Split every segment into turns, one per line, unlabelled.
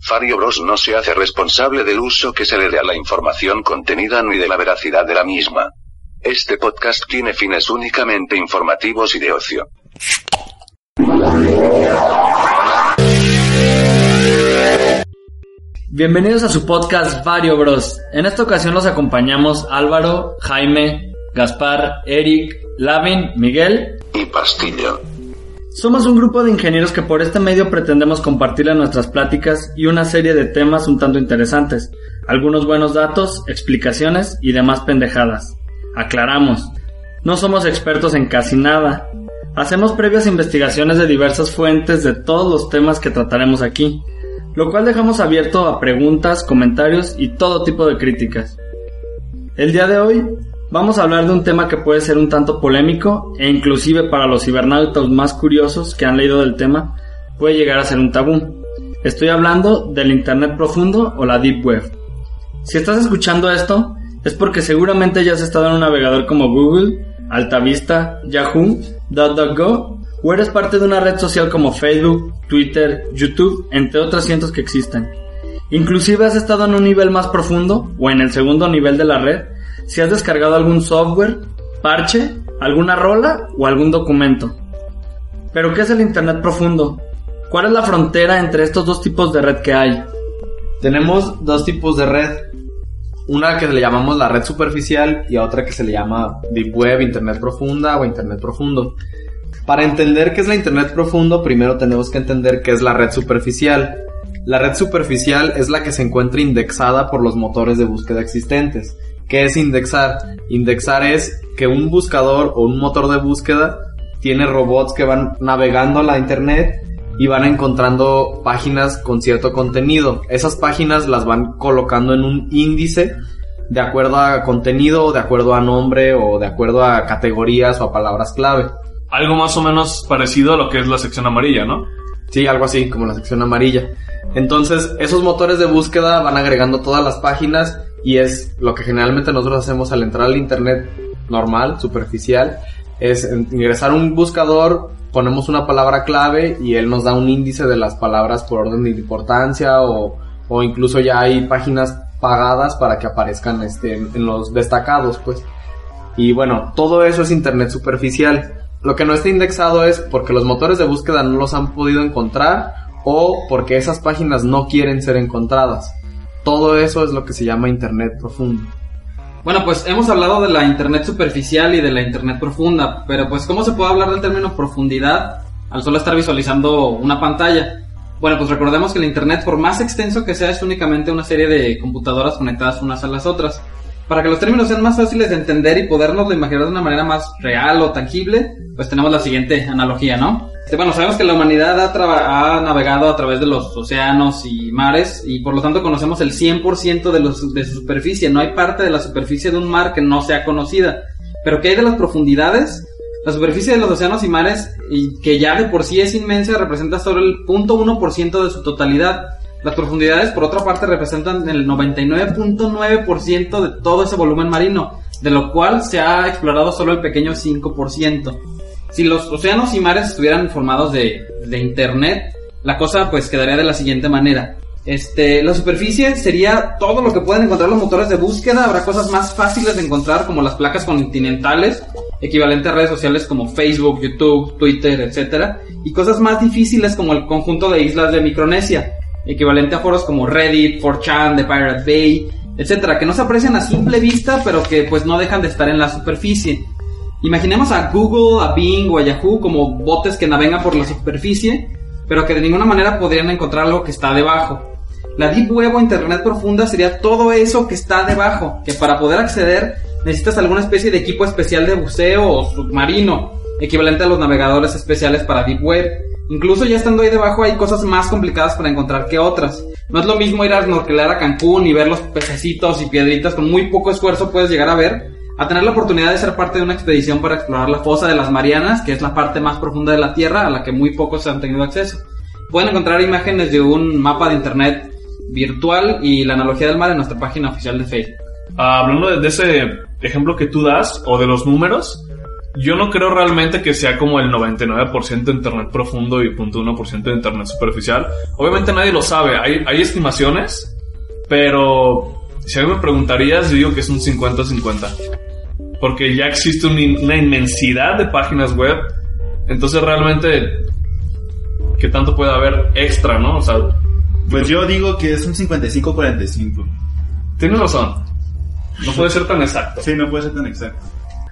Fario Bros no se hace responsable del uso que se le dé a la información contenida ni de la veracidad de la misma. Este podcast tiene fines únicamente informativos y de ocio.
Bienvenidos a su podcast Vario Bros. En esta ocasión los acompañamos Álvaro, Jaime, Gaspar, Eric, Lavin, Miguel
Y Pastillo.
Somos un grupo de ingenieros que por este medio pretendemos compartirle nuestras pláticas y una serie de temas un tanto interesantes, algunos buenos datos, explicaciones y demás pendejadas. Aclaramos, no somos expertos en casi nada. Hacemos previas investigaciones de diversas fuentes de todos los temas que trataremos aquí, lo cual dejamos abierto a preguntas, comentarios y todo tipo de críticas. El día de hoy vamos a hablar de un tema que puede ser un tanto polémico e inclusive para los cibernautas más curiosos que han leído del tema puede llegar a ser un tabú. Estoy hablando del Internet profundo o la Deep Web. Si estás escuchando esto, es porque seguramente ya has estado en un navegador como Google, Altavista, Yahoo, DuckDuckGo o eres parte de una red social como Facebook, Twitter, YouTube, entre otras cientos que existen. Inclusive has estado en un nivel más profundo o en el segundo nivel de la red si has descargado algún software, parche, alguna rola o algún documento. Pero ¿qué es el Internet profundo? ¿Cuál es la frontera entre estos dos tipos de red que hay?
Tenemos dos tipos de red. Una que le llamamos la red superficial y otra que se le llama Deep Web, Internet profunda o Internet profundo. Para entender qué es la Internet profundo, primero tenemos que entender qué es la red superficial. La red superficial es la que se encuentra indexada por los motores de búsqueda existentes. ¿Qué es indexar? Indexar es que un buscador o un motor de búsqueda tiene robots que van navegando la Internet y van encontrando páginas con cierto contenido. Esas páginas las van colocando en un índice de acuerdo a contenido, de acuerdo a nombre o de acuerdo a categorías o a palabras clave.
Algo más o menos parecido a lo que es la sección amarilla, ¿no?
Sí, algo así, como la sección amarilla. Entonces, esos motores de búsqueda van agregando todas las páginas y es lo que generalmente nosotros hacemos al entrar al internet normal, superficial, es ingresar un buscador, ponemos una palabra clave y él nos da un índice de las palabras por orden de importancia o, o incluso ya hay páginas pagadas para que aparezcan este, en, en los destacados, pues. Y bueno, todo eso es internet superficial. Lo que no está indexado es porque los motores de búsqueda no los han podido encontrar o porque esas páginas no quieren ser encontradas. Todo eso es lo que se llama Internet profundo.
Bueno, pues hemos hablado de la Internet superficial y de la Internet profunda, pero pues ¿cómo se puede hablar del término profundidad al solo estar visualizando una pantalla? Bueno, pues recordemos que el Internet, por más extenso que sea, es únicamente una serie de computadoras conectadas unas a las otras. Para que los términos sean más fáciles de entender y podernos imaginar de una manera más real o tangible, pues tenemos la siguiente analogía, ¿no? Este, bueno, sabemos que la humanidad ha, ha, navegado a través de los océanos y mares y por lo tanto conocemos el 100% de, de su superficie. No hay parte de la superficie de un mar que no sea conocida. Pero ¿qué hay de las profundidades? La superficie de los océanos y mares, que ya de por sí es inmensa, representa solo el 0.1% de su totalidad. Las profundidades, por otra parte, representan el 99.9% de todo ese volumen marino, de lo cual se ha explorado solo el pequeño 5%. Si los océanos y mares estuvieran formados de, Internet, la cosa pues quedaría de la siguiente manera. Este, la superficie sería todo lo que pueden encontrar los motores de búsqueda. Habrá cosas más fáciles de encontrar como las placas continentales, equivalente a redes sociales como Facebook, YouTube, Twitter, etc. Y cosas más difíciles como el conjunto de islas de Micronesia, equivalente a foros como Reddit, 4chan, The Pirate Bay, etcétera, que no se aprecian a simple vista, pero que pues no dejan de estar en la superficie. Imaginemos a Google, a Bing o a Yahoo como botes que navegan por la superficie, pero que de ninguna manera podrían encontrar algo que está debajo. La Deep Web o Internet profunda sería todo eso que está debajo, que para poder acceder necesitas alguna especie de equipo especial de buceo o submarino, equivalente a los navegadores especiales para Deep Web. Incluso ya estando ahí debajo hay cosas más complicadas para encontrar que otras. No es lo mismo ir a snorkelar a Cancún y ver los pececitos y piedritas con muy poco esfuerzo puedes llegar a ver, a tener la oportunidad de ser parte de una expedición para explorar la fosa de las Marianas, que es la parte más profunda de la Tierra a la que muy pocos han tenido acceso. Pueden encontrar imágenes de un mapa de internet virtual y la analogía del mar en nuestra página oficial de Facebook.
Ah, hablando de, ese ejemplo que tú das o de los números, yo no creo realmente que sea como el 99% de internet profundo y 0.1% de internet superficial. Obviamente nadie lo sabe, hay, hay estimaciones, pero si a mí me preguntarías, yo digo que es un 50-50. Porque ya existe un- una inmensidad de páginas web, entonces realmente, ¿qué tanto puede haber extra, no? O sea,
Pues yo digo que es un 55-45.
tienes razón. No puede ser tan exacto.
Sí, no puede ser tan exacto.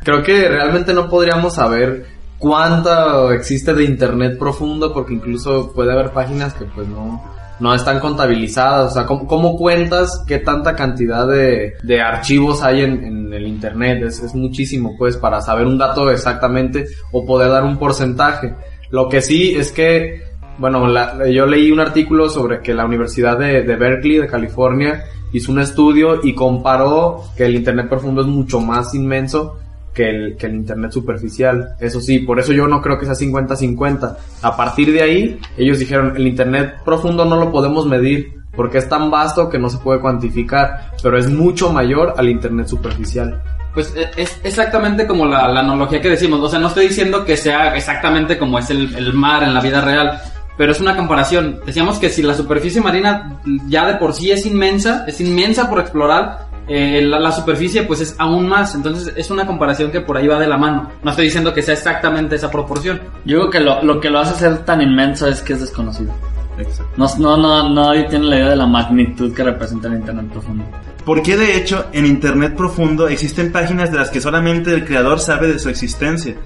Creo que realmente no podríamos saber cuánto existe de internet profundo porque incluso puede haber páginas que pues no, no están contabilizadas. O sea, ¿cómo, cuentas qué tanta cantidad de, de archivos hay en, en el internet? Es, es muchísimo pues para saber un dato exactamente o poder dar un porcentaje. Lo que sí es que, bueno, la- yo leí un artículo sobre que la Universidad de, de Berkeley, de California, hizo un estudio y comparó que el Internet profundo es mucho más inmenso que el, que el Internet superficial. Eso sí, por eso yo no creo que sea 50-50. A partir de ahí, ellos dijeron, el Internet profundo no lo podemos medir porque es tan vasto que no se puede cuantificar, pero es mucho mayor al Internet superficial.
Pues e- es exactamente como la, la analogía que decimos. O sea, no estoy diciendo que sea exactamente como es el, el mar en la vida real, pero es una comparación. Decíamos que si la superficie marina ya de por sí es inmensa, es inmensa por explorar, eh, la, la superficie pues es aún más. Entonces es una comparación que por ahí va de la mano. No estoy diciendo que sea exactamente esa proporción.
Yo creo que lo, lo que lo hace ser tan inmenso es que es desconocido.
Exacto.
No, no, no, nadie tiene la idea de la magnitud que representa el Internet profundo.
Porque de hecho, en Internet profundo existen páginas de las que solamente el creador sabe de su existencia.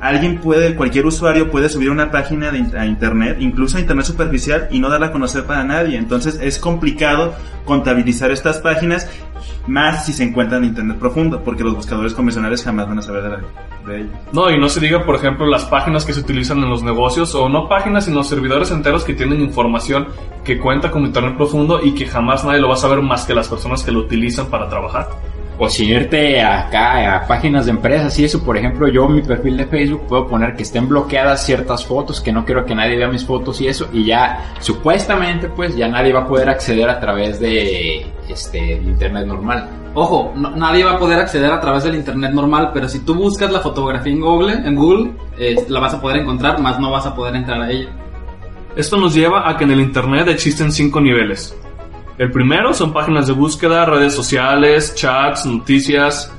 Alguien puede, cualquier usuario puede subir una página de, a Internet, incluso a Internet superficial, y no darla a conocer para nadie. Entonces es complicado contabilizar estas páginas, más si se encuentran en Internet profundo, porque los buscadores convencionales jamás van a saber de, la- de ello.
No, y no se diga, por ejemplo, las páginas que se utilizan en los negocios, o no páginas, sino servidores enteros que tienen información que cuenta como Internet profundo y que jamás nadie lo va a saber más que las personas que lo utilizan para trabajar.
O si irte acá a páginas de empresas y eso, por ejemplo, yo en mi perfil de Facebook puedo poner que estén bloqueadas ciertas fotos, que no quiero que nadie vea mis fotos y eso, y ya supuestamente pues ya nadie va a poder acceder a través de este internet normal.
Ojo, nadie va a poder acceder a través del internet normal, pero si tú buscas la fotografía en Google, en Google, eh, la vas a poder encontrar, más no vas a poder entrar a ella.
Esto nos lleva a que en el Internet existen cinco niveles. El primero son páginas de búsqueda, redes sociales, chats, noticias,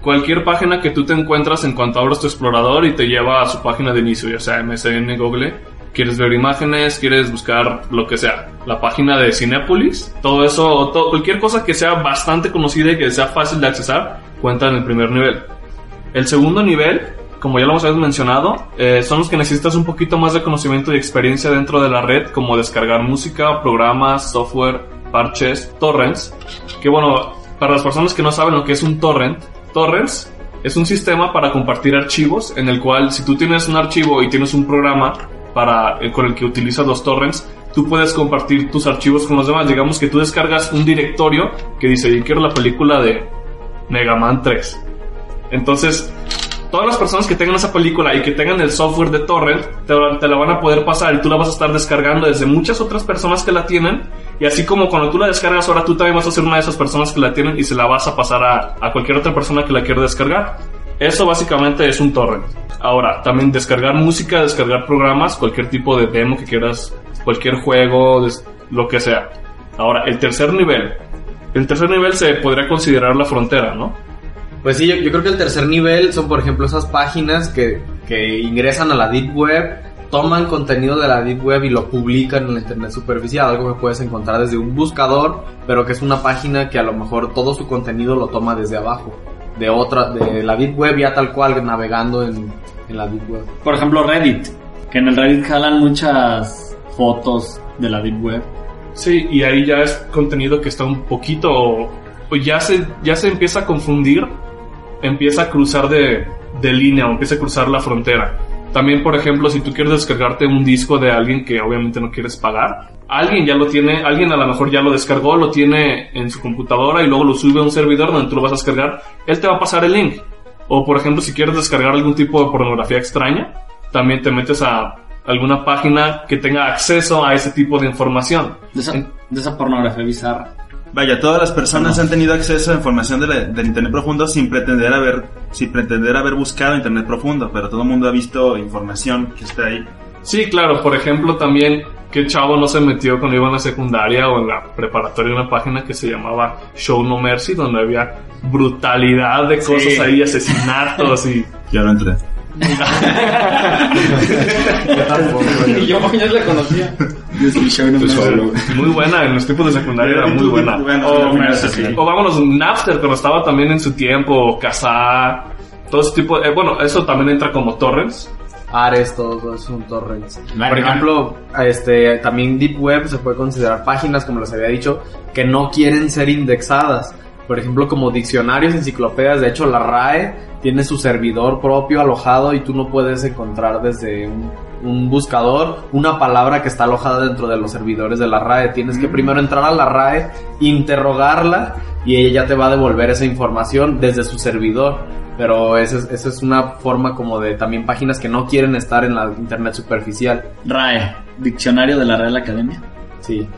cualquier página que tú te encuentras en cuanto abres tu explorador y te lleva a su página de inicio, ya sea MSN, Google. Quieres ver imágenes, quieres buscar lo que sea. La página de Cinepolis, todo eso, cualquier cosa que sea bastante conocida y que sea fácil de accesar, cuenta en el primer nivel. El segundo nivel, como ya lo hemos mencionado, eh, son los que necesitas un poquito más de conocimiento y experiencia dentro de la red, como descargar música, programas, software, parches, torrents. Que bueno, para las personas que no saben lo que es un torrent, torrents es un sistema para compartir archivos en el cual si tú tienes un archivo y tienes un programa para, eh, con el que utilizas los torrents, tú puedes compartir tus archivos con los demás. Digamos que tú descargas un directorio que dice, yo quiero la película de Mega Man 3. Entonces, todas las personas que tengan esa película y que tengan el software de torrent, te, la van a poder pasar y tú la vas a estar descargando desde muchas otras personas que la tienen. Y así como cuando tú la descargas, ahora tú también vas a ser una de esas personas que la tienen y se la vas a pasar a, a cualquier otra persona que la quiera descargar. Eso básicamente es un torrent. Ahora, también descargar música, descargar programas, cualquier tipo de demo que quieras, cualquier juego, lo que sea. Ahora, el tercer nivel. El tercer nivel se podría considerar la frontera, ¿no?
Pues sí, yo, yo creo que el tercer nivel son, por ejemplo, esas páginas que, que ingresan a la Deep Web, toman contenido de la Deep Web y lo publican en la Internet superficial, algo que puedes encontrar desde un buscador, pero que es una página que a lo mejor todo su contenido lo toma desde abajo, de otra, de la Deep Web ya tal cual, navegando en, en la Deep Web.
Por ejemplo, Reddit, que en el Reddit jalan muchas fotos de la Deep Web.
Sí, y ahí ya es contenido que está un poquito, o ya se, ya se empieza a confundir, empieza a cruzar de, de línea o empieza a cruzar la frontera. También, por ejemplo, si tú quieres descargarte un disco de alguien que obviamente no quieres pagar, alguien ya lo tiene, alguien a lo mejor ya lo descargó, lo tiene en su computadora y luego lo sube a un servidor donde tú lo vas a descargar, él te va a pasar el link. O por ejemplo, si quieres descargar algún tipo de pornografía extraña, también te metes a alguna página que tenga acceso a ese tipo de información.
De esa, de esa pornografía bizarra.
Vaya, todas las personas han tenido acceso a información de la- del Internet profundo sin pretender haber, sin pretender haber buscado Internet profundo, pero todo el mundo ha visto información que está ahí.
Sí, claro, por ejemplo, también que chavo no se metió cuando iba en la secundaria o en la preparatoria una página que se llamaba Show No Mercy, donde había brutalidad de cosas
Sí.
ahí, asesinatos y...
Yo no entré.
Y yo ya la conocía.
Muy buena, en los tiempos de secundaria era muy buena.
Bueno,
O, vámonos, Napster, cuando estaba también en su tiempo, Kazaa, todo ese tipo, eh, bueno, eso también entra como torrents.
Ares, todo eso son torrents.
Vale,
Por ejemplo, este, también Deep Web se puede considerar páginas, como les había dicho, que no quieren ser indexadas. Por ejemplo, como diccionarios, enciclopedias. De hecho, la RAE tiene su servidor propio alojado y tú no puedes encontrar desde un, un buscador una palabra que está alojada dentro de los servidores de la RAE. Tienes que primero entrar a la RAE, interrogarla y ella ya te va a devolver esa información desde su servidor. Pero esa es, esa es una forma como de también páginas que no quieren estar en la internet superficial.
RAE, Diccionario de la Real Academia.
Sí.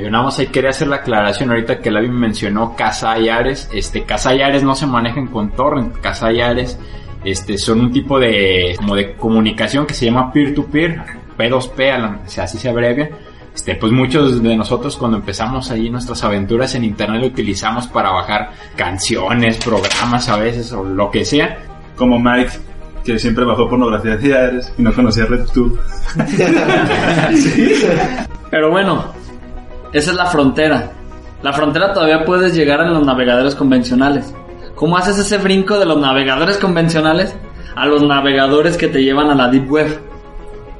Yo nada más ahí quería hacer la aclaración ahorita que Lavi mencionó Casa y Ares. Este, Casa y Ares no se manejan con torrent. Casa y Ares este, son un tipo de, como de comunicación que se llama peer-to-peer, P2P, a la- o sea, así se abrevia. Este, pues muchos de nosotros cuando empezamos ahí nuestras aventuras en internet lo utilizamos para bajar canciones, programas a veces o lo que sea.
Como Mike, que siempre bajó pornografía de Ares y no conocía RedTube.
Pero bueno, esa es la frontera. La frontera todavía puedes llegar en los navegadores convencionales. ¿Cómo haces ese brinco de los navegadores convencionales a los navegadores que te llevan a la Deep Web?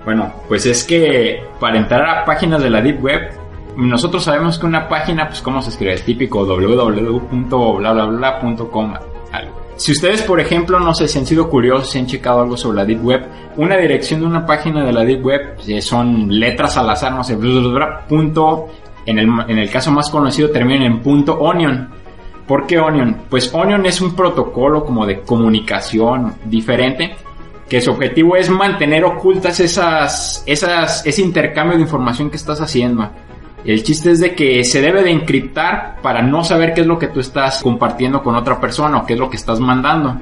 Bueno, pues es que para entrar a páginas de la Deep Web, nosotros sabemos que una página, pues cómo se escribe, típico www.blablabla.com. Si ustedes, por ejemplo, no sé si han sido curiosos, si han checado algo sobre la Deep Web, una dirección de una página de la Deep Web eh, son letras al azar, no sé, en el, en el caso más conocido terminan en punto onion. ¿Por qué Onion? Pues Onion es un protocolo como de comunicación diferente que su objetivo es mantener ocultas esas, esas, ese intercambio de información que estás haciendo. El chiste es de que se debe de encriptar para no saber qué es lo que tú estás compartiendo con otra persona o qué es lo que estás mandando.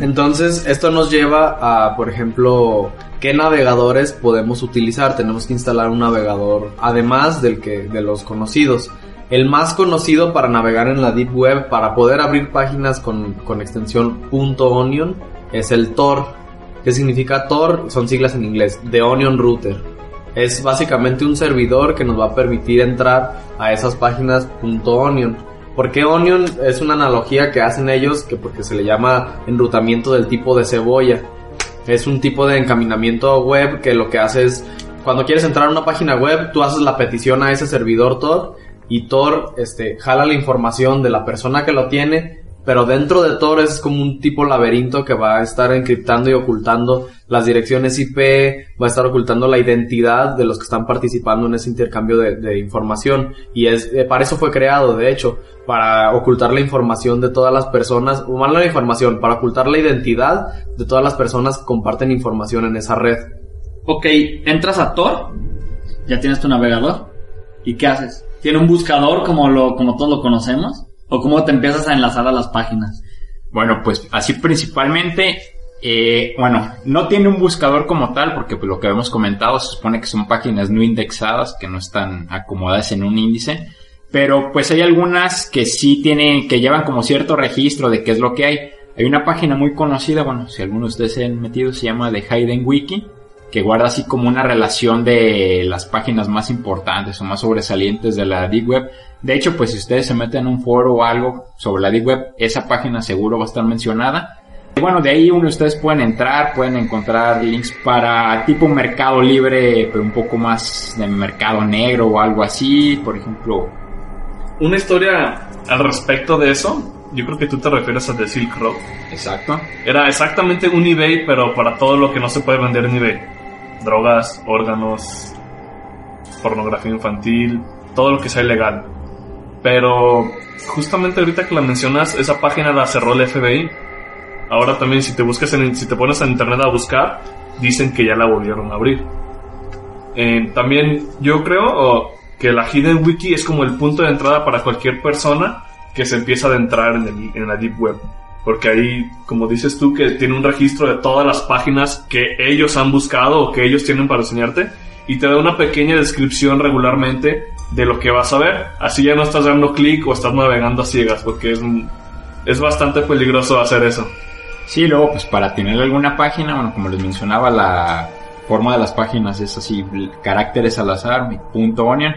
Entonces, esto nos lleva a, por ejemplo, qué navegadores podemos utilizar. Tenemos que instalar un navegador, además del que, de los conocidos. El más conocido para navegar en la Deep Web, para poder abrir páginas con, con extensión .onion, es el Tor. ¿Qué significa Tor? Son siglas en inglés, The Onion Router. Es básicamente un servidor que nos va a permitir entrar a esas páginas .onion. ¿Por qué onion? Es una analogía que hacen ellos que porque se le llama enrutamiento del tipo de cebolla. Es un tipo de encaminamiento web que lo que hace es cuando quieres entrar a una página web, tú haces la petición a ese servidor Tor y Tor este jala la información de la persona que lo tiene, pero dentro de Tor es como un tipo laberinto que va a estar encriptando y ocultando las direcciones IP, va a estar ocultando la identidad de los que están participando en ese intercambio de, información y es eh, para eso fue creado, de hecho, para ocultar la información de todas las personas, o más la información, para ocultar la identidad de todas las personas que comparten información en esa red.
Ok, entras a Tor, ya tienes tu navegador. ¿Y qué haces? ¿Tiene un buscador como, lo, como todos lo conocemos? ¿O cómo te empiezas a enlazar a las páginas?
Bueno, pues así principalmente, eh, bueno, no tiene un buscador como tal, porque pues, lo que hemos comentado se supone que son páginas no indexadas, que no están acomodadas en un índice, pero pues hay algunas que sí tienen, que llevan como cierto registro de qué es lo que hay. Hay una página muy conocida, bueno, si algunos de ustedes se han metido, se llama The Hayden Wiki, que guarda así como una relación de las páginas más importantes o más sobresalientes de la Deep Web. De hecho, pues si ustedes se meten en un foro o algo sobre la Deep Web, esa página seguro va a estar mencionada. Y bueno, de ahí uno ustedes pueden entrar, pueden encontrar links para tipo mercado libre, pero un poco más de mercado negro o algo así, por ejemplo.
Una historia al respecto de eso, yo creo que tú te refieres a The Silk Road.
Exacto.
Era exactamente un eBay, pero para todo lo que no se puede vender en eBay. Drogas, órganos, pornografía infantil, todo lo que sea ilegal. Pero justamente ahorita que la mencionas, esa página la cerró el FBI. Ahora también si te buscas en, si te pones en internet a buscar, dicen que ya la volvieron a abrir. Eh, también yo creo, que la Hidden Wiki es como el punto de entrada para cualquier persona que se empieza a adentrar en, el- en la Deep Web. Porque ahí, como dices tú, que tiene un registro de todas las páginas que ellos han buscado o que ellos tienen para enseñarte y te da una pequeña descripción regularmente de lo que vas a ver. Así ya no estás dando clic o estás navegando a ciegas porque es, es bastante peligroso hacer eso.
Sí, luego pues para tener alguna página, bueno, como les mencionaba, la forma de las páginas es así, caracteres al azar, punto onion.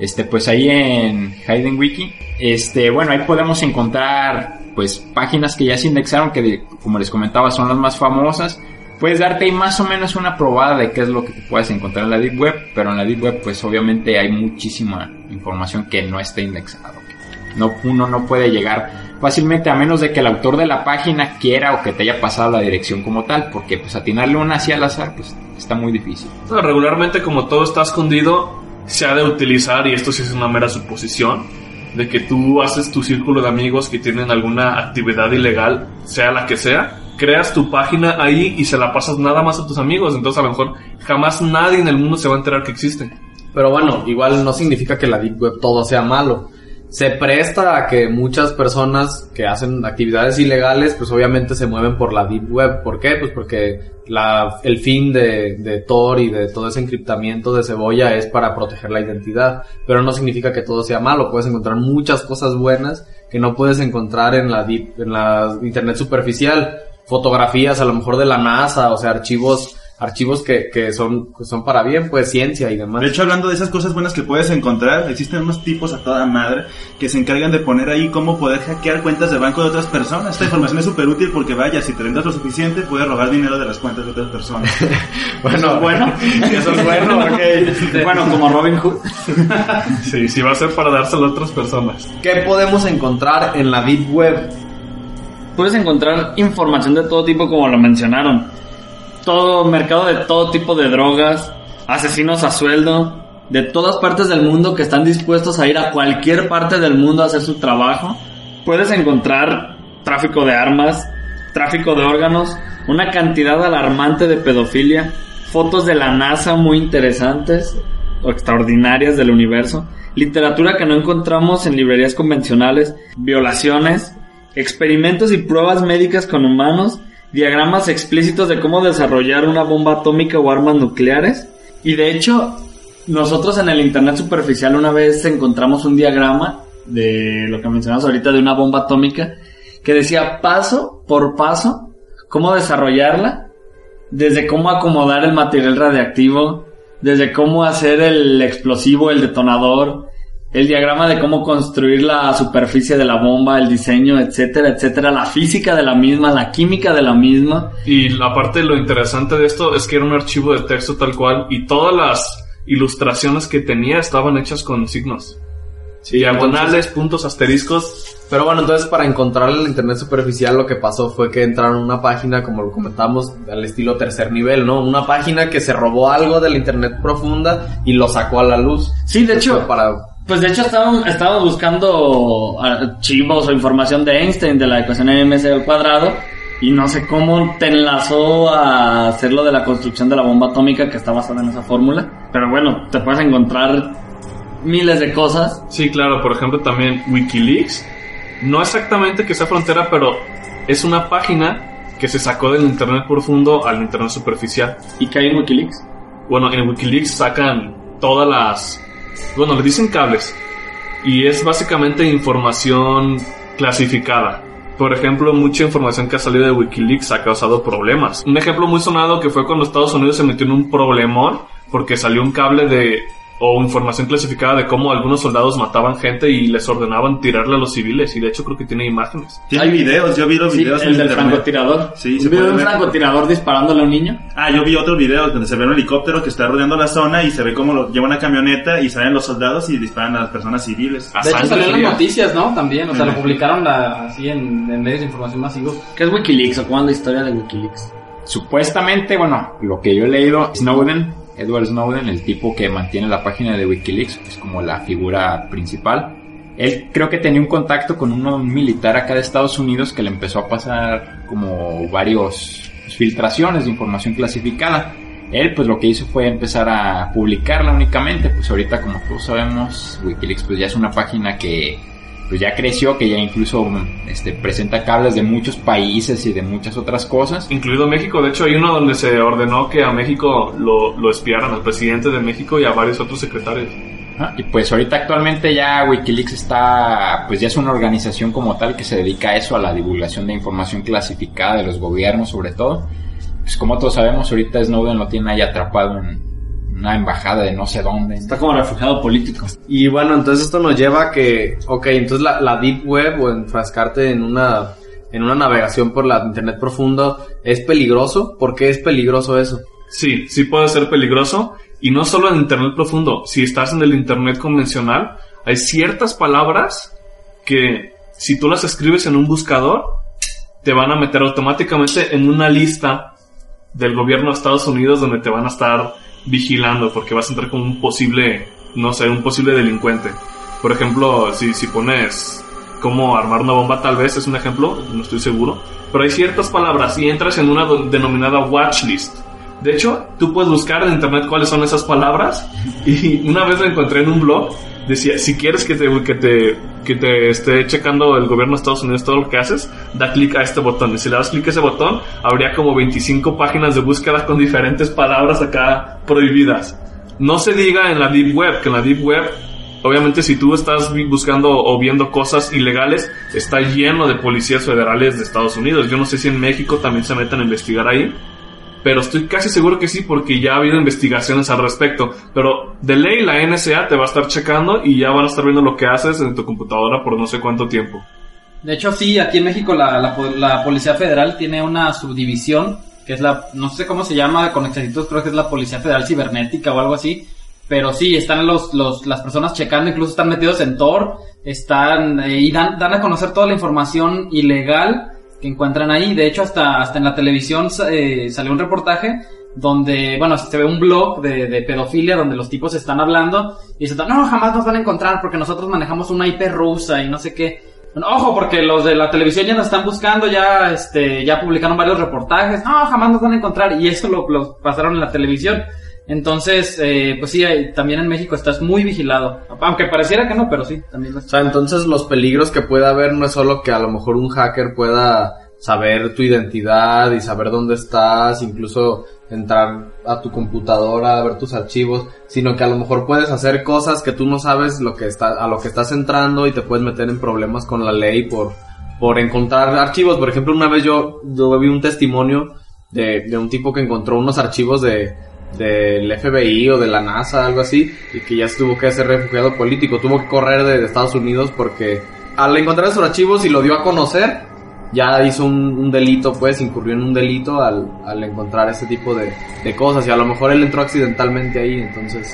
Este, pues ahí en Hayden Wiki, este, bueno, ahí podemos encontrar pues páginas que ya se indexaron, que como les comentaba son las más famosas. Puedes darte ahí más o menos una probada de qué es lo que te puedes encontrar en la Deep Web, pero en la Deep Web pues obviamente hay muchísima información que no está indexada. No, uno no puede llegar fácilmente a menos de que el autor de la página quiera o que te haya pasado la dirección como tal, porque pues atinarle una así al azar pues está muy difícil.
No, regularmente como todo está escondido, se ha de utilizar, y esto sí es una mera suposición, de que tú haces tu círculo de amigos que tienen alguna actividad ilegal, sea la que sea, creas tu página ahí y se la pasas nada más a tus amigos, entonces a lo mejor jamás nadie en el mundo se va a enterar que existe.
Pero bueno, igual no significa que la Deep Web todo sea malo. Se presta a que muchas personas que hacen actividades ilegales, pues obviamente se mueven por la Deep Web. ¿Por qué? Pues porque la, el fin de, de Tor y de todo ese encriptamiento de cebolla es para proteger la identidad. Pero no significa que todo sea malo. Puedes encontrar muchas cosas buenas que no puedes encontrar en la Deep, en la Internet superficial. Fotografías a lo mejor de la NASA, o sea, archivos archivos que, que son, que son para bien, pues ciencia y demás.
De hecho, hablando de esas cosas buenas que puedes encontrar, existen unos tipos a toda madre que se encargan de poner ahí cómo poder hackear cuentas de banco de otras personas. Esta información es súper útil porque vaya, si te vendas lo suficiente, puedes robar dinero de las cuentas de otras personas.
bueno,
Bueno,
eso es bueno, ok.
bueno, como Robin Hood.
Sí, sí va a ser para dárselo a otras personas.
¿Qué podemos encontrar en la Deep Web?
Puedes encontrar información de todo tipo como lo mencionaron. Todo mercado de todo tipo de drogas, asesinos a sueldo, de todas partes del mundo que están dispuestos a ir a cualquier parte del mundo a hacer su trabajo. Puedes encontrar tráfico de armas, tráfico de órganos, una cantidad alarmante de pedofilia, fotos de la NASA muy interesantes o extraordinarias del universo, literatura que no encontramos en librerías convencionales, violaciones, experimentos y pruebas médicas con humanos, diagramas explícitos de cómo desarrollar una bomba atómica o armas nucleares. Y de hecho, nosotros en el Internet superficial una vez encontramos un diagrama de lo que mencionamos ahorita de una bomba atómica que decía paso por paso cómo desarrollarla, desde cómo acomodar el material radiactivo, desde cómo hacer el explosivo, el detonador, el diagrama de cómo construir la superficie de la bomba, el diseño, etcétera, etcétera, la física de la misma, la química de la misma.
Y aparte lo interesante de esto es que era un archivo de texto tal cual y todas las ilustraciones que tenía estaban hechas con signos. Diagonales, puntos, asteriscos.
Pero bueno, entonces para encontrar el internet superficial lo que pasó fue que entraron a una página, como lo comentamos, al estilo tercer nivel, ¿no? Una página que se robó algo de la internet profunda y lo sacó a la luz.
Sí, de hecho,
para...
Pues de hecho estábamos, estábamos buscando archivos o información de Einstein de la ecuación MC al cuadrado y no sé cómo te enlazó a hacer lo de la construcción de la bomba atómica que está basada en esa fórmula. Pero bueno, te puedes encontrar miles de cosas.
Sí, claro, por ejemplo también Wikileaks. No exactamente que sea frontera, pero es una página que se sacó del Internet profundo al Internet superficial.
¿Y que hay en Wikileaks?
Bueno, en Wikileaks sacan todas las... Bueno, le dicen cables. Y es básicamente información clasificada. Por ejemplo, mucha información que ha salido de Wikileaks ha causado problemas. Un ejemplo muy sonado que fue cuando Estados Unidos se metió en un problemón porque salió un cable de o información clasificada de cómo algunos soldados mataban gente y les ordenaban tirarle a los civiles y de hecho creo que tiene imágenes.
Tiene videos, yo vi los
Sí,
videos
el
en
del
internet.
francotirador.
Sí, se
un video de
puede
un
ver.
francotirador disparándole a un niño.
Ah, yo vi otro video donde se ve un helicóptero que está rodeando la zona y se ve cómo lo lleva una camioneta y salen los soldados y disparan a las personas civiles.
De hecho
fría.
las noticias, ¿no? También, o sea, lo publicaron la- así en, en medios de información masivos.
¿Qué es Wikileaks o la historia de Wikileaks?
Supuestamente, bueno, lo que yo he leído, Snowden, Edward Snowden, el tipo que mantiene la página de Wikileaks, es como la figura principal, él creo que tenía un contacto con un, militar acá de Estados Unidos que le empezó a pasar como varios filtraciones de información clasificada. él pues lo que hizo fue empezar a publicarla únicamente, pues ahorita como todos sabemos, Wikileaks pues ya es una página que pues ya creció, que ya incluso este, presenta cables de muchos países y de muchas otras cosas.
Incluido México, de hecho hay uno donde se ordenó que a México lo, lo espiaran, al presidente de México y a varios otros secretarios.
Ajá, Y pues ahorita actualmente ya Wikileaks está, pues ya es una organización como tal que se dedica a eso, a la divulgación de información clasificada de los gobiernos sobre todo. Pues como todos sabemos, ahorita Snowden lo tiene ahí atrapado en una embajada de no sé dónde.
Está como refugiado político.
Y bueno, entonces esto nos lleva a que, ok, entonces la, la deep web o enfrascarte en una, en una navegación por la internet profundo es peligroso. ¿Por qué es peligroso eso?
Sí, sí puede ser peligroso. Y no solo en Internet profundo. Si estás en el Internet convencional, hay ciertas palabras que si tú las escribes en un buscador, te van a meter automáticamente en una lista del gobierno de Estados Unidos donde te van a estar vigilando porque vas a entrar como un posible, no sé, un posible delincuente. Por ejemplo, si, si pones cómo armar una bomba tal vez, es un ejemplo, no estoy seguro, pero hay ciertas palabras y entras en una denominada watch list. De hecho, tú puedes buscar en internet cuáles son esas palabras y una vez lo encontré en un blog, decía, si quieres que te, que te, que te esté checando el gobierno de Estados Unidos todo lo que haces, da clic a este botón. Y si le das clic a ese botón, habría como 25 páginas de búsqueda con diferentes palabras acá prohibidas. No se diga en la Deep Web, que en la Deep Web, obviamente si tú estás buscando o viendo cosas ilegales, está lleno de policías federales de Estados Unidos. Yo no sé si en México también se metan a investigar ahí, pero estoy casi seguro que sí porque ya ha habido investigaciones al respecto. Pero de ley la NSA te va a estar checando y ya van a estar viendo lo que haces en tu computadora por no sé cuánto tiempo.
De hecho, sí, aquí en México la, la, po- la Policía Federal tiene una subdivisión, que es la, no sé cómo se llama con exactitud, creo que es la Policía Federal Cibernética o algo así. Pero sí, están los, los, las personas checando, incluso están metidos en Tor, están, eh, y dan, dan a conocer toda la información ilegal que encuentran ahí. De hecho, hasta, hasta en la televisión eh, salió un reportaje donde, bueno, se ve un blog de, de pedofilia donde los tipos están hablando y dicen, no, jamás nos van a encontrar porque nosotros manejamos una IP rusa y no sé qué. Bueno, ojo, porque los de la televisión ya nos están buscando, ya, este, ya publicaron varios reportajes. No, jamás nos van a encontrar. Y eso lo, lo pasaron en la televisión. Entonces, eh, pues sí, también en México estás muy vigilado. Aunque pareciera que no, pero sí, también lo
O sea, entonces los peligros que puede haber no es solo que a lo mejor un hacker pueda saber tu identidad y saber dónde estás, incluso entrar a tu computadora, ver tus archivos, sino que a lo mejor puedes hacer cosas que tú no sabes lo que está, a lo que estás entrando y te puedes meter en problemas con la ley por, por encontrar archivos. Por ejemplo, una vez yo, yo vi un testimonio de, de un tipo que encontró unos archivos de, del FBI o de la NASA, algo así, y que ya se tuvo que ser refugiado político, tuvo que correr de, Estados Unidos porque al encontrar esos archivos y lo dio a conocer, ya hizo un, un delito, pues, incurrió en un delito al, al encontrar ese tipo de, de cosas, y a lo mejor él entró accidentalmente ahí, entonces